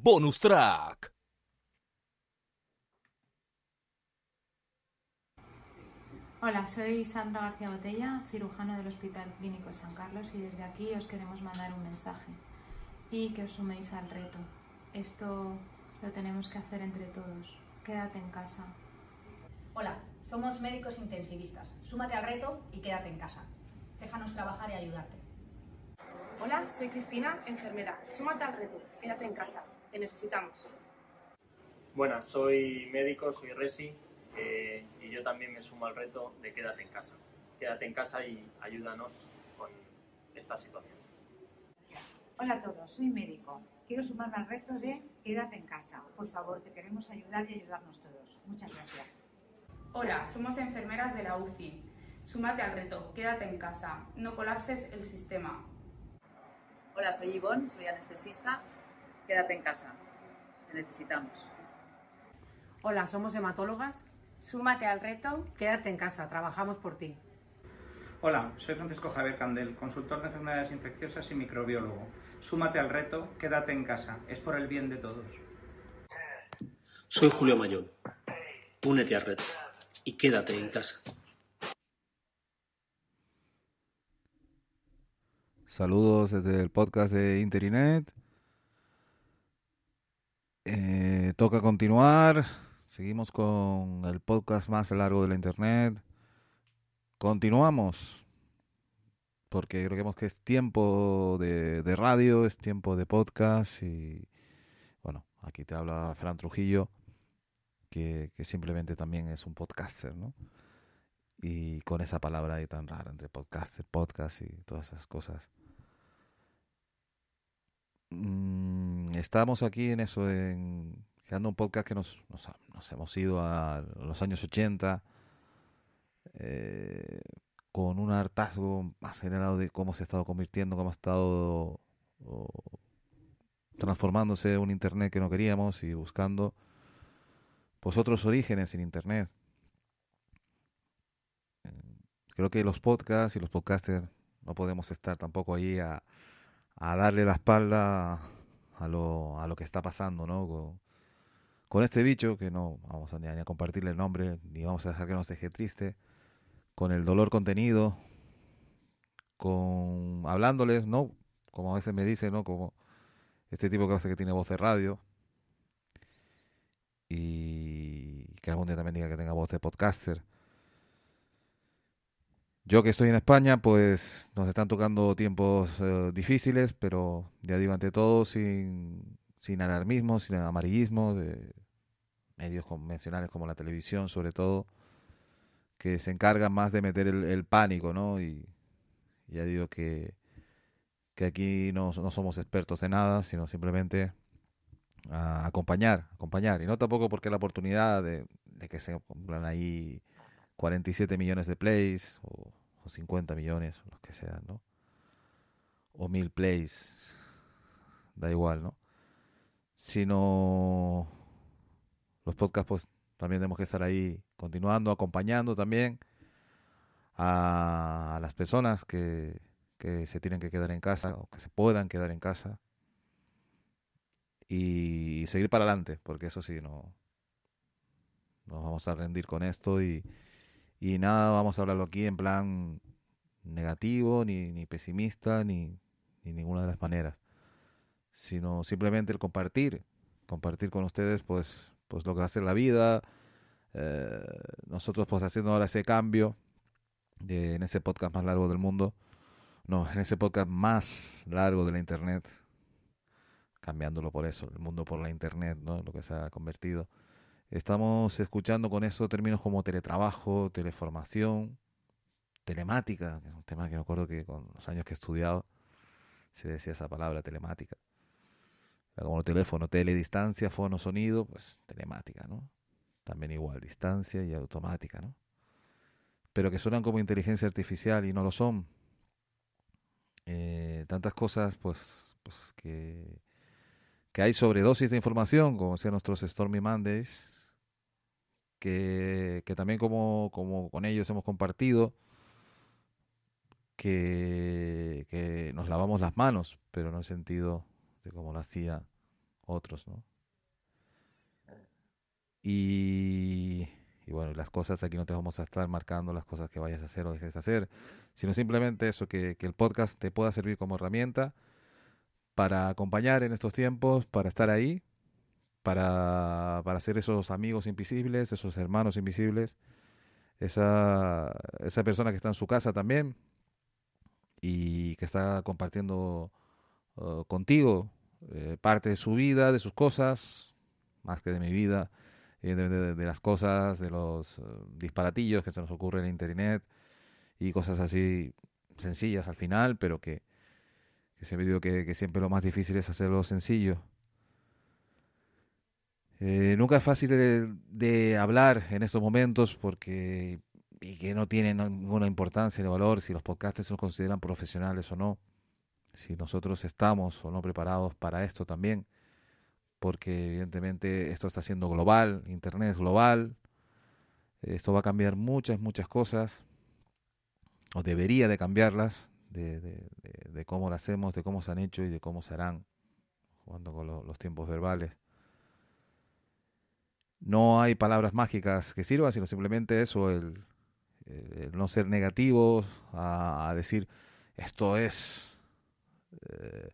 Bonus Track. Hola, soy Sandra García Botella, cirujano del Hospital Clínico San Carlos y desde aquí os queremos mandar un mensaje y que os suméis al reto. Esto lo tenemos que hacer entre todos. Quédate en casa. Hola, somos médicos intensivistas. Súmate al reto y quédate en casa. Déjanos trabajar y ayudarte. Hola, soy Cristina, enfermera. Súmate al reto. Quédate en casa. Te necesitamos. Buenas, soy médico, soy Resi eh, y yo también me sumo al reto de quédate en casa. Quédate en casa y ayúdanos con esta situación. Hola a todos, soy médico. Quiero sumarme al reto de quédate en casa. Por favor, te queremos ayudar y ayudarnos todos. Muchas gracias. Hola, somos enfermeras de la UCI. Súmate al reto, quédate en casa. No colapses el sistema. Hola, soy Ivonne, soy anestesista. Quédate en casa. Te necesitamos. Hola, somos hematólogas. Súmate al reto. Quédate en casa, trabajamos por ti. Hola, soy Francisco Javier Candel, consultor de enfermedades infecciosas y microbiólogo. Súmate al reto, quédate en casa, es por el bien de todos. Soy Julio Mayón. Únete al reto y quédate en casa. Saludos desde el podcast de Interinet. Eh, toca continuar. Seguimos con el podcast más largo de la Internet. Continuamos. Porque creo que es tiempo de, radio, es tiempo de podcast. Y bueno, aquí te habla Fran Trujillo, que, que simplemente también es un podcaster, ¿no? y con esa palabra ahí tan rara entre podcaster, podcast y todas esas cosas. Mm, estamos aquí en eso, en creando un podcast que nos, hemos ido a los años 80 eh, con un hartazgo más generado de cómo se ha estado convirtiendo, cómo ha estado o, transformándose un Internet que no queríamos y buscando pues otros orígenes en Internet. Creo que los podcasts y los podcasters no podemos estar tampoco ahí a, a darle la espalda a lo, a lo que está pasando, ¿no? Con, este bicho, que no vamos a ni, a compartirle el nombre, ni vamos a dejar que nos deje triste, con el dolor contenido, con hablándoles, ¿no? Como a veces me dice, ¿no? Como este tipo que hace que tiene voz de radio y que algún día también diga que tenga voz de podcaster. Yo que estoy en España, pues nos están tocando tiempos eh, difíciles, pero ya digo, ante todo, sin, sin alarmismo, sin amarillismo, medios convencionales como la televisión, sobre todo, que se encargan más de meter el, el pánico, ¿no? Y ya digo que, que aquí no, no somos expertos de nada, sino simplemente a acompañar, acompañar. Y no tampoco porque la oportunidad de, de que se cumplan ahí 47 millones de plays o, o 50 millones, o los que sean, ¿no? O mil plays, da igual, ¿no? Sino los podcasts, pues también tenemos que estar ahí continuando, acompañando también a, las personas que se tienen que quedar en casa o que se puedan quedar en casa y seguir para adelante, porque eso sí, no nos vamos a rendir con esto y, y nada, vamos a hablarlo aquí en plan negativo, ni, ni pesimista, ni, ni ninguna de las maneras, sino simplemente el compartir, compartir con ustedes pues, pues lo que va a ser la vida, eh, nosotros pues haciendo ahora ese cambio de, en ese podcast más largo del mundo, no, en ese podcast más largo de la internet, cambiándolo por eso, el mundo por la internet, ¿no? Lo que se ha convertido. Estamos escuchando con eso términos como teletrabajo, teleformación, telemática, que es un tema que me acuerdo que con los años que he estudiado se decía esa palabra telemática. Como teléfono, tele, distancia, fono, sonido, pues telemática, ¿no? También igual, distancia y automática, ¿no? Pero que suenan como inteligencia artificial y no lo son. Eh, tantas cosas, pues, pues que, que hay sobredosis de información, como decían nuestros Stormy Mondays, que, que también como, como con ellos hemos compartido, que, que nos lavamos las manos, pero no en el sentido de como lo hacía otros, ¿no? Y, y bueno, las cosas aquí no te vamos a estar marcando las cosas que vayas a hacer o dejes de hacer, sino simplemente eso, que, que el podcast te pueda servir como herramienta para acompañar en estos tiempos, para estar ahí, para, para ser esos amigos invisibles, esos hermanos invisibles, esa, esa persona que está en su casa también y que está compartiendo contigo eh, parte de su vida, de sus cosas, más que de mi vida, eh, de, las cosas, de los uh, disparatillos que se nos ocurren en Internet y cosas así sencillas al final, pero que, que siempre digo que, siempre lo más difícil es hacerlo sencillo. Eh, nunca es fácil de, hablar en estos momentos porque y que no tiene ninguna importancia ni valor si los podcasters se consideran profesionales o no, si nosotros estamos o no preparados para esto también, porque evidentemente esto está siendo global, Internet es global, esto va a cambiar muchas, muchas cosas, o debería de cambiarlas, de, cómo lo hacemos, de cómo se han hecho y de cómo se harán, jugando con lo, los tiempos verbales. No hay palabras mágicas que sirvan, sino simplemente eso, el, no ser negativos, a decir esto es eh,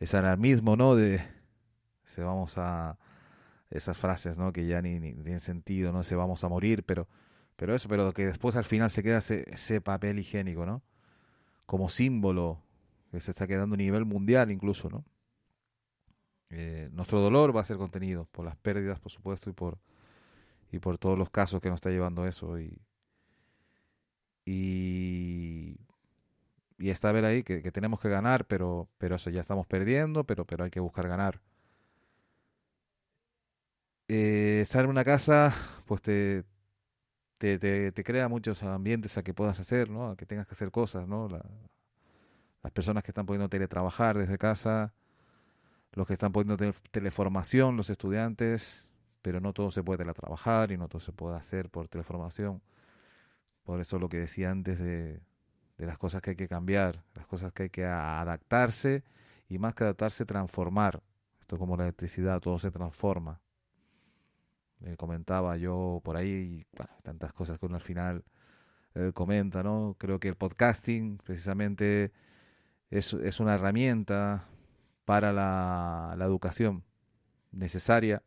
es alarmismo, ¿no? De se vamos a esas frases, ¿no? Que ya ni, ni, tienen sentido, no se vamos a morir, pero pero eso, pero que después al final se queda ese, ese papel higiénico, ¿no? Como símbolo que se está quedando a nivel mundial incluso, ¿no? Eh, nuestro dolor va a ser contenido por las pérdidas, por supuesto, y por y por todos los casos que nos está llevando eso y y y está ver ahí que, tenemos que ganar, pero pero eso ya estamos perdiendo, pero pero hay que buscar ganar. Eh, estar en una casa, pues te, te, te, crea muchos ambientes a que puedas hacer, ¿no? A que tengas que hacer cosas, ¿no? La, las personas que están pudiendo teletrabajar desde casa, los que están pudiendo tener teleformación, los estudiantes, pero no todo se puede teletrabajar y no todo se puede hacer por teleformación. Por eso lo que decía antes de, de las cosas que hay que cambiar, las cosas que hay que adaptarse y más que adaptarse, transformar. Esto es como la electricidad, todo se transforma. Eh, comentaba yo por ahí, bueno, tantas cosas que uno al final eh, comenta, ¿no? Creo que el podcasting precisamente es, es una herramienta para la, la educación necesaria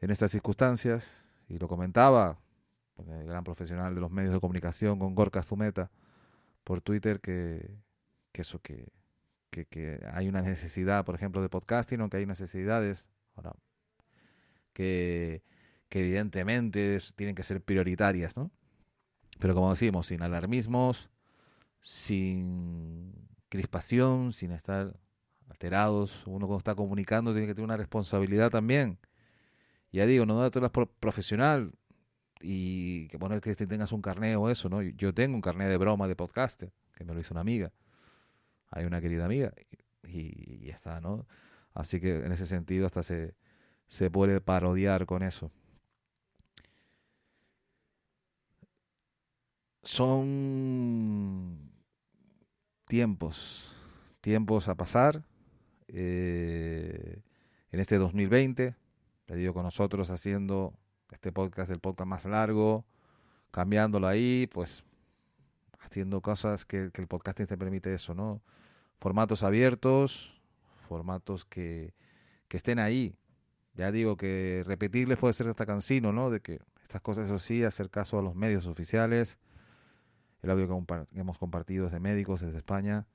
en estas circunstancias, y lo comentaba el gran profesional de los medios de comunicación con Gorka Zumeta por Twitter que, eso que, que, hay una necesidad, por ejemplo, de podcasting, aunque hay necesidades ahora, que, que evidentemente tienen que ser prioritarias, ¿no? Pero como decimos, sin alarmismos, sin crispación, sin estar alterados, uno cuando está comunicando tiene que tener una responsabilidad también. Ya digo, no dártelas por profesional y que poner que tengas un carnet o eso, ¿no? Yo tengo un carnet de broma de podcaster, que me lo hizo una amiga. Hay una querida amiga y, y ya está, ¿no? Así que en ese sentido hasta se, se puede parodiar con eso. Son tiempos, tiempos a pasar. Eh, en este 2020, te digo con nosotros haciendo este podcast, el podcast más largo, cambiándolo ahí, pues haciendo cosas que, que el podcasting te permite eso, ¿no? Formatos abiertos, formatos que, que estén ahí. Ya digo que repetirles puede ser hasta cansino, ¿no? De que estas cosas, eso sí, hacer caso a los medios oficiales, el audio que hemos compartido desde médicos desde España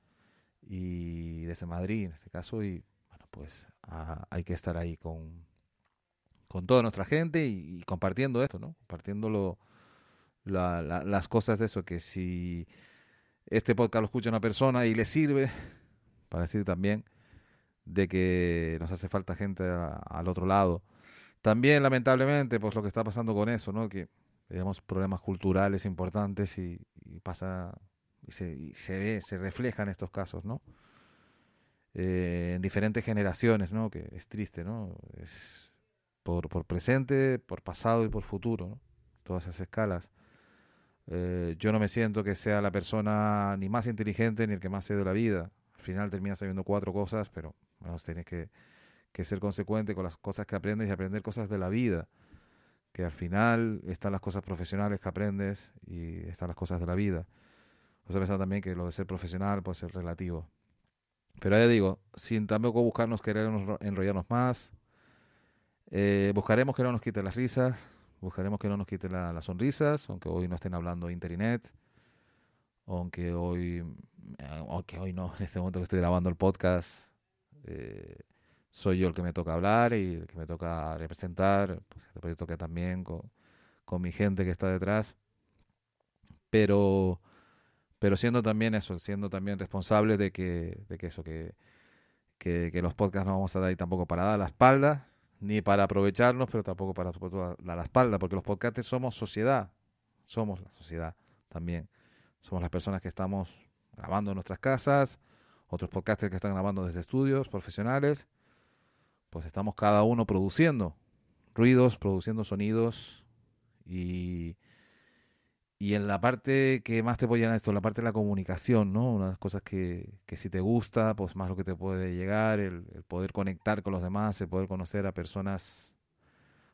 y desde Madrid en este caso y bueno pues a, hay que estar ahí con, con toda nuestra gente y, compartiendo esto, ¿no? Compartiendo lo, la, la, las cosas de eso, que si este podcast lo escucha una persona y le sirve, para decir también de que nos hace falta gente a, al otro lado. También, lamentablemente, pues lo que está pasando con eso, ¿no? Que tenemos problemas culturales importantes y, y pasa y se, y se, ve, se refleja en estos casos, ¿no? Eh, en diferentes generaciones, ¿no? Que es triste, ¿no? Es por, por presente, por pasado y por futuro. Todas esas escalas. Eh, yo no me siento que sea la persona ni más inteligente ni el que más sé de la vida. Al final termina sabiendo cuatro cosas, pero bueno, tienes que, que ser consecuente con las cosas que aprendes y aprender cosas de la vida. Que al final están las cosas profesionales que aprendes y están las cosas de la vida. O sea, pensar también que lo de ser profesional puede ser relativo. Pero ya digo, sin tampoco buscarnos querer enrollarnos más, eh, buscaremos que no nos quite las risas, buscaremos que no nos quite las sonrisas, aunque hoy no estén hablando internet, aunque hoy, aunque hoy no, en este momento que estoy grabando el podcast, eh, soy yo el que me toca hablar y el que me toca representar, pues este proyecto que también con, mi gente que está detrás, pero pero siendo también eso, siendo también responsable de que, de que eso, que, que, los podcasts no vamos a dar ahí tampoco para dar la espalda, ni para aprovecharnos, pero tampoco para dar la espalda, porque los podcasts somos sociedad, somos la sociedad también. Somos las personas que estamos grabando en nuestras casas, otros podcasters que están grabando desde estudios profesionales, pues estamos cada uno produciendo ruidos, produciendo sonidos y, y en la parte que más te puede llenar esto, la parte de la comunicación, ¿no? Una de las cosas que, que si te gusta, pues más lo que te puede llegar, el, poder conectar con los demás, el poder conocer a personas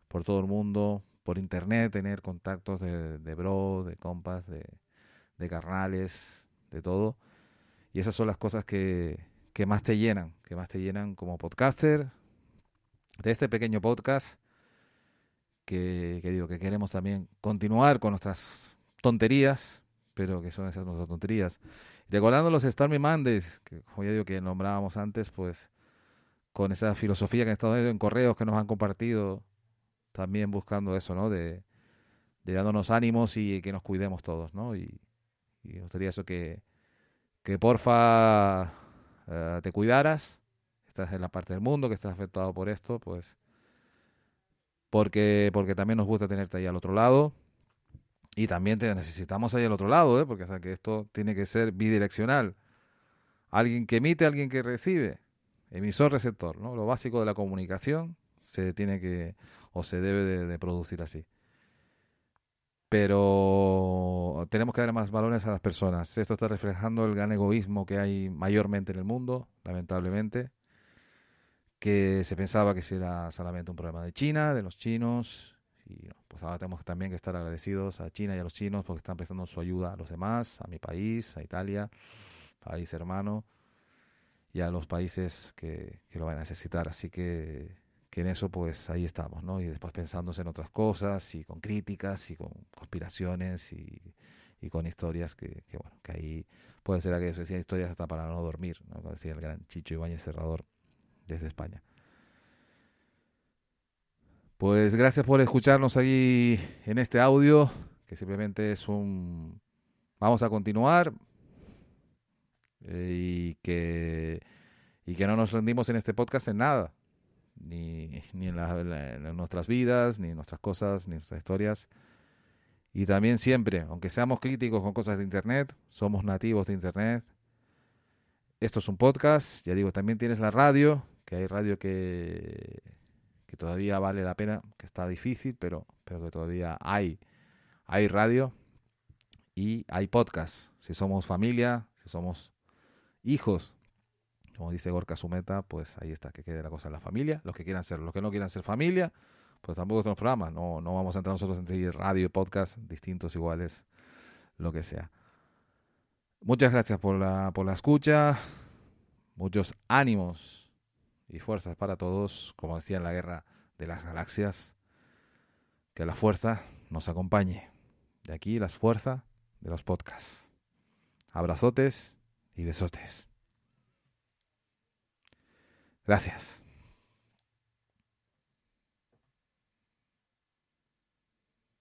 por todo el mundo, por internet, tener contactos de, de bro, de compas, de, de carnales, de todo. Y esas son las cosas que, que más te llenan, que más te llenan como podcaster de este pequeño podcast que, que digo que queremos también continuar con nuestras tonterías, pero que son esas nuestras tonterías. recordando los Stormy Mondays, que como ya digo que nombrábamos antes, pues con esa filosofía que han estado en correos que nos han compartido, también buscando eso, ¿no? De, dándonos ánimos y que nos cuidemos todos, ¿no? Y, y me gustaría eso que, que porfa eh, te cuidaras, estás en la parte del mundo que estás afectado por esto, pues porque, porque también nos gusta tenerte ahí al otro lado y también te necesitamos ahí al otro lado, ¿eh? porque o que esto tiene que ser bidireccional. Alguien que emite, alguien que recibe. Emisor, receptor, ¿no? Lo básico de la comunicación se tiene que o se debe de, producir así. Pero tenemos que dar más valores a las personas. Esto está reflejando el gran egoísmo que hay mayormente en el mundo, lamentablemente, que se pensaba que era solamente un problema de China, de los chinos, pues ahora tenemos también que estar agradecidos a China y a los chinos porque están prestando su ayuda a los demás, a mi país, a Italia, país hermano, y a los países que, que lo van a necesitar. Así que, que, en eso pues ahí estamos, ¿no? Y después pensándose en otras cosas y con críticas y con conspiraciones y, y con historias que, que, bueno, que ahí puede ser aquello, decía historias hasta para no dormir, ¿no? Como decía el gran Chicho Ibáñez Cerrador desde España. Pues gracias por escucharnos ahí en este audio, que simplemente es un... Vamos a continuar eh, y, que, y que no nos rendimos en este podcast en nada, ni, ni en, en nuestras vidas, ni en nuestras cosas, ni en nuestras historias. Y también siempre, aunque seamos críticos con cosas de Internet, somos nativos de Internet. Esto es un podcast, ya digo, también tienes la radio, que hay radio que que todavía vale la pena, que está difícil, pero, pero que todavía hay, hay radio y hay podcast. Si somos familia, si somos hijos, como dice Gorka Sumeta, pues ahí está, que quede la cosa en la familia. Los que quieran ser, los que no quieran ser familia, pues tampoco tenemos programas. No, no vamos a entrar nosotros entre radio y podcast, distintos, iguales, lo que sea. Muchas gracias por la, por la escucha. Muchos ánimos y fuerzas para todos, como decía en la guerra de las galaxias, que la fuerza nos acompañe. De aquí las fuerzas de los podcasts. Abrazotes y besotes. Gracias.